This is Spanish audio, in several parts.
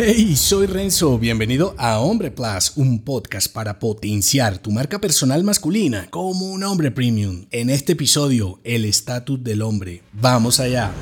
Hey, soy Renzo, bienvenido a Hombre Plus, un podcast para potenciar tu marca personal masculina como un hombre premium. En este episodio, el estatus del hombre. Vamos allá.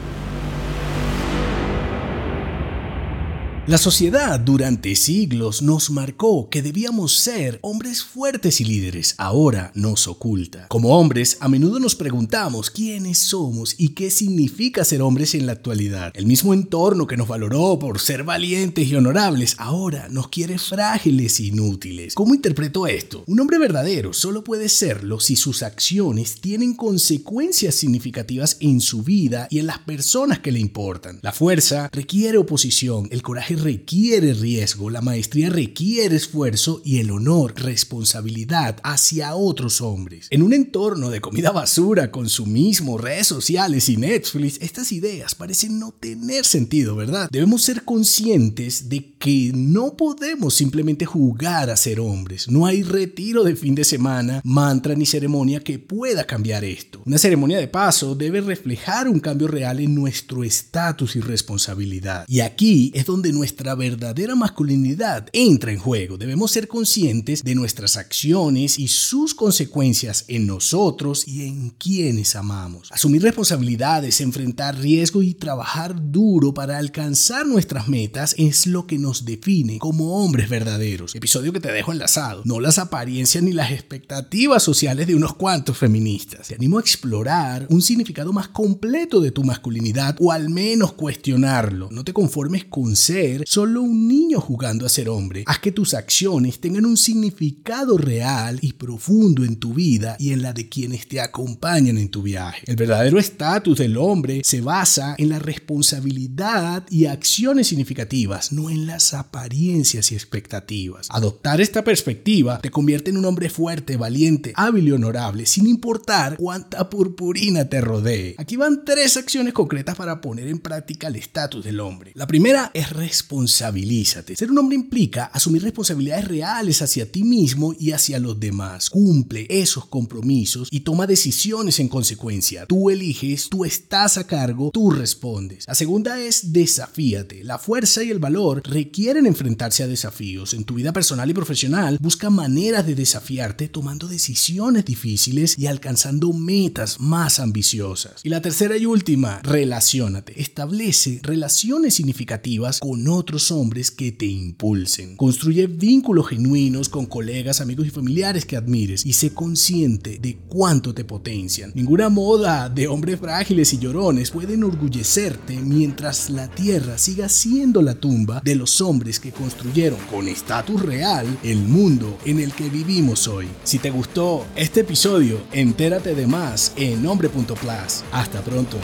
La sociedad durante siglos nos marcó que debíamos ser hombres fuertes y líderes. Ahora nos oculta. Como hombres, a menudo nos preguntamos quiénes somos y qué significa ser hombres en la actualidad. El mismo entorno que nos valoró por ser valientes y honorables, ahora nos quiere frágiles e inútiles. ¿Cómo interpreto esto? Un hombre verdadero solo puede serlo si sus acciones tienen consecuencias significativas en su vida y en las personas que le importan. La fuerza requiere oposición, el coraje requiere riesgo, la maestría requiere esfuerzo y el honor, responsabilidad hacia otros hombres. En un entorno de comida basura, consumismo, redes sociales y Netflix, estas ideas parecen no tener sentido, ¿verdad? Debemos ser conscientes de que no podemos simplemente jugar a ser hombres. No hay retiro de fin de semana, mantra ni ceremonia que pueda cambiar esto. Una ceremonia de paso debe reflejar un cambio real en nuestro estatus y responsabilidad. Y aquí es donde nuestra verdadera masculinidad entra en juego. Debemos ser conscientes de nuestras acciones y sus consecuencias en nosotros y en quienes amamos. Asumir responsabilidades, enfrentar riesgo y trabajar duro para alcanzar nuestras metas es lo que nos define como hombres verdaderos. Episodio que te dejo enlazado. No las apariencias ni las expectativas sociales de unos cuantos feministas. Te animo a explorar un significado más completo de tu masculinidad o al menos cuestionarlo. No te conformes con ser solo un niño jugando a ser hombre. Haz que tus acciones tengan un significado real y profundo en tu vida y en la de quienes te acompañan en tu viaje. El verdadero estatus del hombre se basa en la responsabilidad y acciones significativas, no en las apariencias y expectativas. Adoptar esta perspectiva te convierte en un hombre fuerte, valiente, hábil y honorable, sin importar cuánta purpurina te rodee. Aquí van tres acciones concretas para poner en práctica el estatus del hombre. La primera es responsabilízate. Ser un hombre implica asumir responsabilidades reales hacia ti mismo y hacia los demás. Cumple esos compromisos y toma decisiones en consecuencia. Tú eliges, tú estás a cargo, tú respondes. La segunda es desafíate. La fuerza y el valor requieren enfrentarse a desafíos. En tu vida personal y profesional, busca maneras de desafiarte tomando decisiones difíciles y alcanzando metas más ambiciosas. Y la tercera y última, relacionate. Establece relaciones significativas con otros hombres que te impulsen. Construye vínculos genuinos con colegas, amigos y familiares que admires y sé consciente de cuánto te potencian. Ninguna moda de hombres frágiles y llorones puede enorgullecerte mientras la tierra siga siendo la tumba de los hombres que construyeron con estatus real el mundo en el que vivimos hoy. Si te gustó este episodio, entérate de más en hombre.plus. Hasta pronto.